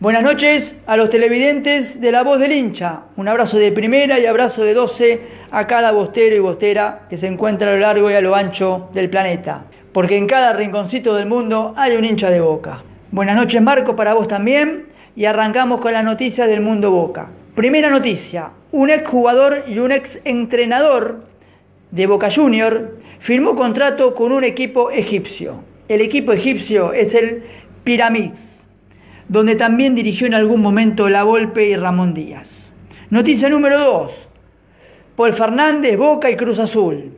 Buenas noches a los televidentes de La Voz del Hincha. Un abrazo de primera y abrazo de 12 a cada bostero y bostera que se encuentra a lo largo y a lo ancho del planeta. Porque en cada rinconcito del mundo hay un hincha de boca. Buenas noches Marco, para vos también. Y arrancamos con las noticias del mundo boca. Primera noticia. Un ex jugador y un ex entrenador de Boca Junior firmó contrato con un equipo egipcio. El equipo egipcio es el Pyramids donde también dirigió en algún momento La Volpe y Ramón Díaz. Noticia número 2. Paul Fernández, Boca y Cruz Azul.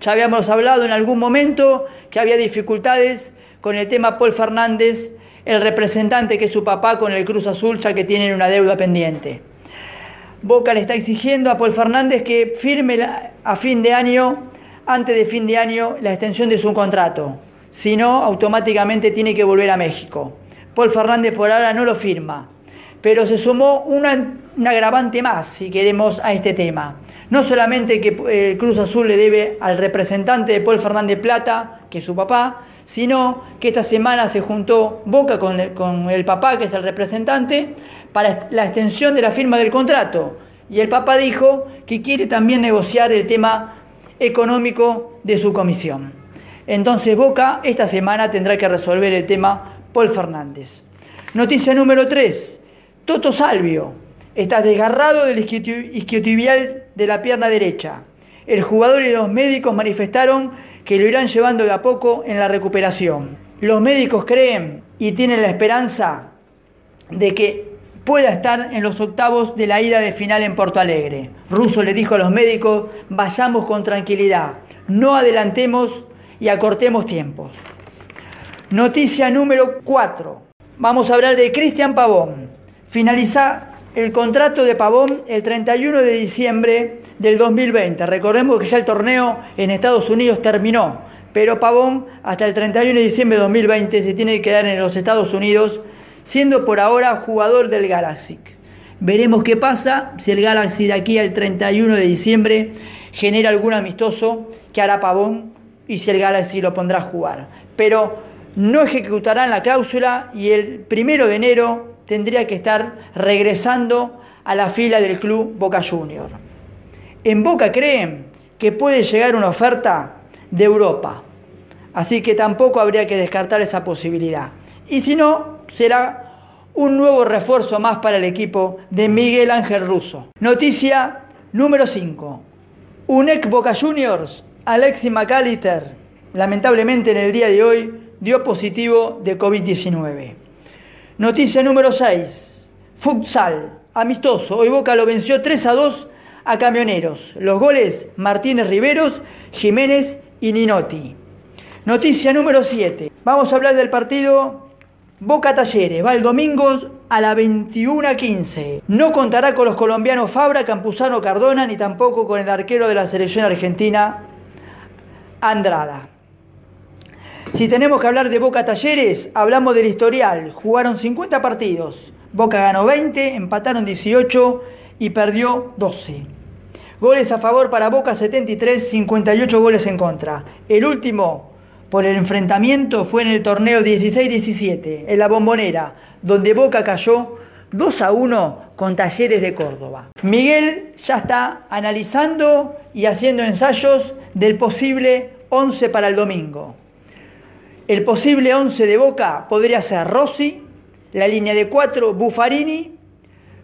Ya habíamos hablado en algún momento que había dificultades con el tema Paul Fernández, el representante que es su papá con el Cruz Azul, ya que tienen una deuda pendiente. Boca le está exigiendo a Paul Fernández que firme a fin de año, antes de fin de año, la extensión de su contrato. Si no, automáticamente tiene que volver a México. Paul Fernández por ahora no lo firma. Pero se sumó una, un agravante más, si queremos, a este tema. No solamente que el eh, Cruz Azul le debe al representante de Paul Fernández Plata, que es su papá, sino que esta semana se juntó Boca con el, con el papá, que es el representante, para la extensión de la firma del contrato. Y el papá dijo que quiere también negociar el tema económico de su comisión. Entonces Boca esta semana tendrá que resolver el tema Paul Fernández. Noticia número 3. Toto Salvio está desgarrado del isquiotibial de la pierna derecha. El jugador y los médicos manifestaron que lo irán llevando de a poco en la recuperación. Los médicos creen y tienen la esperanza de que pueda estar en los octavos de la ida de final en Porto Alegre. Russo le dijo a los médicos, vayamos con tranquilidad, no adelantemos y acortemos tiempos. Noticia número 4. Vamos a hablar de Cristian Pavón. Finaliza el contrato de Pavón el 31 de diciembre del 2020. Recordemos que ya el torneo en Estados Unidos terminó, pero Pavón hasta el 31 de diciembre de 2020 se tiene que quedar en los Estados Unidos, siendo por ahora jugador del Galaxy. Veremos qué pasa si el Galaxy de aquí al 31 de diciembre genera algún amistoso que hará Pavón y si el Galaxy lo pondrá a jugar. Pero no ejecutarán la cláusula y el primero de enero tendría que estar regresando a la fila del club Boca Junior. En Boca creen que puede llegar una oferta de Europa, así que tampoco habría que descartar esa posibilidad. Y si no, será un nuevo refuerzo más para el equipo de Miguel Ángel Russo. Noticia número 5. UNEC Boca Juniors, Alexis McAllister, lamentablemente en el día de hoy dio positivo de COVID-19. Noticia número 6. Futsal. Amistoso. Hoy Boca lo venció 3 a 2 a Camioneros. Los goles Martínez Riveros, Jiménez y Ninotti. Noticia número 7. Vamos a hablar del partido Boca Talleres. Va el domingo a la 21.15. No contará con los colombianos Fabra, Campuzano, Cardona, ni tampoco con el arquero de la selección argentina, Andrada. Si tenemos que hablar de Boca Talleres, hablamos del historial. Jugaron 50 partidos. Boca ganó 20, empataron 18 y perdió 12. Goles a favor para Boca 73, 58 goles en contra. El último por el enfrentamiento fue en el torneo 16-17, en la bombonera, donde Boca cayó 2 a 1 con Talleres de Córdoba. Miguel ya está analizando y haciendo ensayos del posible 11 para el domingo. El posible 11 de Boca podría ser Rossi, la línea de 4 Buffarini,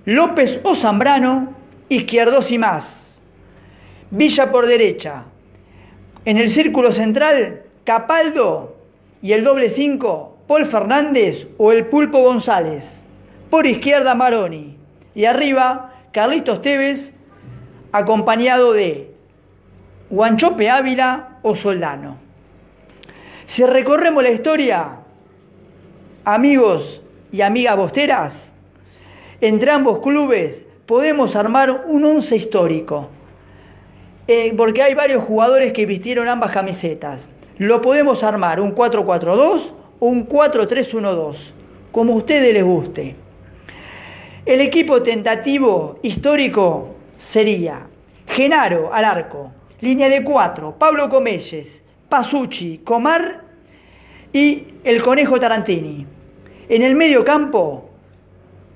López o Zambrano, Izquierdos y más. Villa por derecha. En el círculo central, Capaldo y el doble 5, Paul Fernández o el Pulpo González. Por izquierda, Maroni. Y arriba, Carlitos Tevez, acompañado de Guanchope Ávila o Soldano. Si recorremos la historia, amigos y amigas bosteras, entre ambos clubes podemos armar un once histórico. Eh, porque hay varios jugadores que vistieron ambas camisetas. Lo podemos armar un 4-4-2 o un 4-3-1-2, como a ustedes les guste. El equipo tentativo histórico sería Genaro al arco, línea de 4, Pablo Comelles, Pasucci, Comar y el Conejo Tarantini. En el medio campo,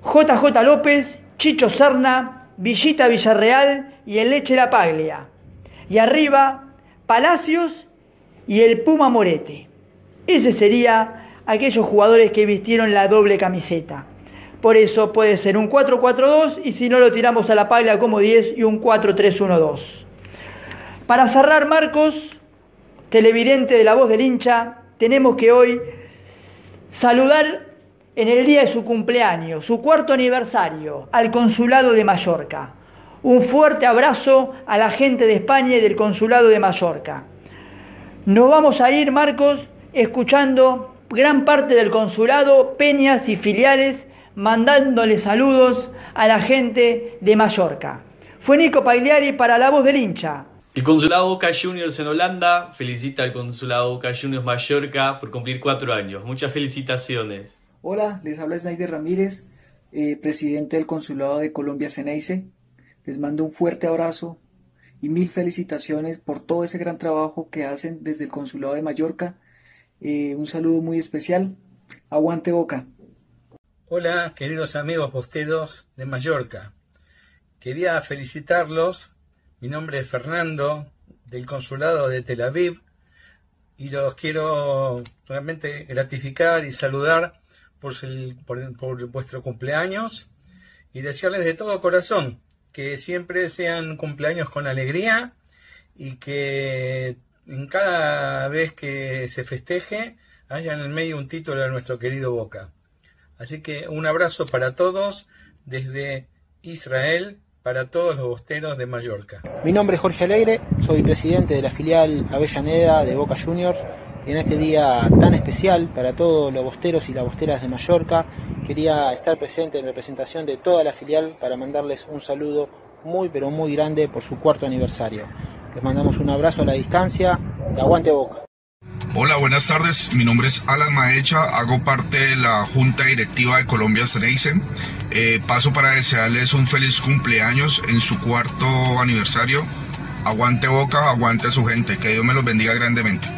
JJ López, Chicho Serna, Villita Villarreal y el Leche La Paglia. Y arriba, Palacios y el Puma Morete. Ese sería aquellos jugadores que vistieron la doble camiseta. Por eso puede ser un 4-4-2 y si no lo tiramos a la paglia como 10 y un 4-3-1-2. Para cerrar, Marcos, televidente de la voz del hincha, tenemos que hoy saludar en el día de su cumpleaños, su cuarto aniversario, al Consulado de Mallorca. Un fuerte abrazo a la gente de España y del Consulado de Mallorca. Nos vamos a ir, Marcos, escuchando gran parte del consulado, peñas y filiales, mandándole saludos a la gente de Mallorca. Fue Nico Pagliari para La Voz del Hincha. El Consulado Boca Juniors en Holanda felicita al Consulado Boca Juniors Mallorca por cumplir cuatro años. Muchas felicitaciones. Hola, les habla Snyder Ramírez, eh, presidente del Consulado de Colombia Ceneice. Les mando un fuerte abrazo y mil felicitaciones por todo ese gran trabajo que hacen desde el Consulado de Mallorca. Eh, un saludo muy especial. Aguante Boca. Hola, queridos amigos posteros de Mallorca. Quería felicitarlos mi nombre es Fernando, del Consulado de Tel Aviv, y los quiero realmente gratificar y saludar por, por, vuestro cumpleaños y desearles de todo corazón que siempre sean cumpleaños con alegría y que en cada vez que se festeje haya en el medio un título de nuestro querido Boca. Así que un abrazo para todos desde Israel para todos los bosteros de Mallorca. Mi nombre es Jorge Alegre, soy presidente de la filial Avellaneda de Boca Juniors y en este día tan especial para todos los bosteros y las bosteras de Mallorca quería estar presente en representación de toda la filial para mandarles un saludo muy pero muy grande por su cuarto aniversario. Les mandamos un abrazo a la distancia y aguante Boca. Hola, buenas tardes. Mi nombre es Alan Maecha, hago parte de la Junta Directiva de Colombia Ceneice. Eh, paso para desearles un feliz cumpleaños en su cuarto aniversario. Aguante Boca, aguante su gente. Que Dios me los bendiga grandemente.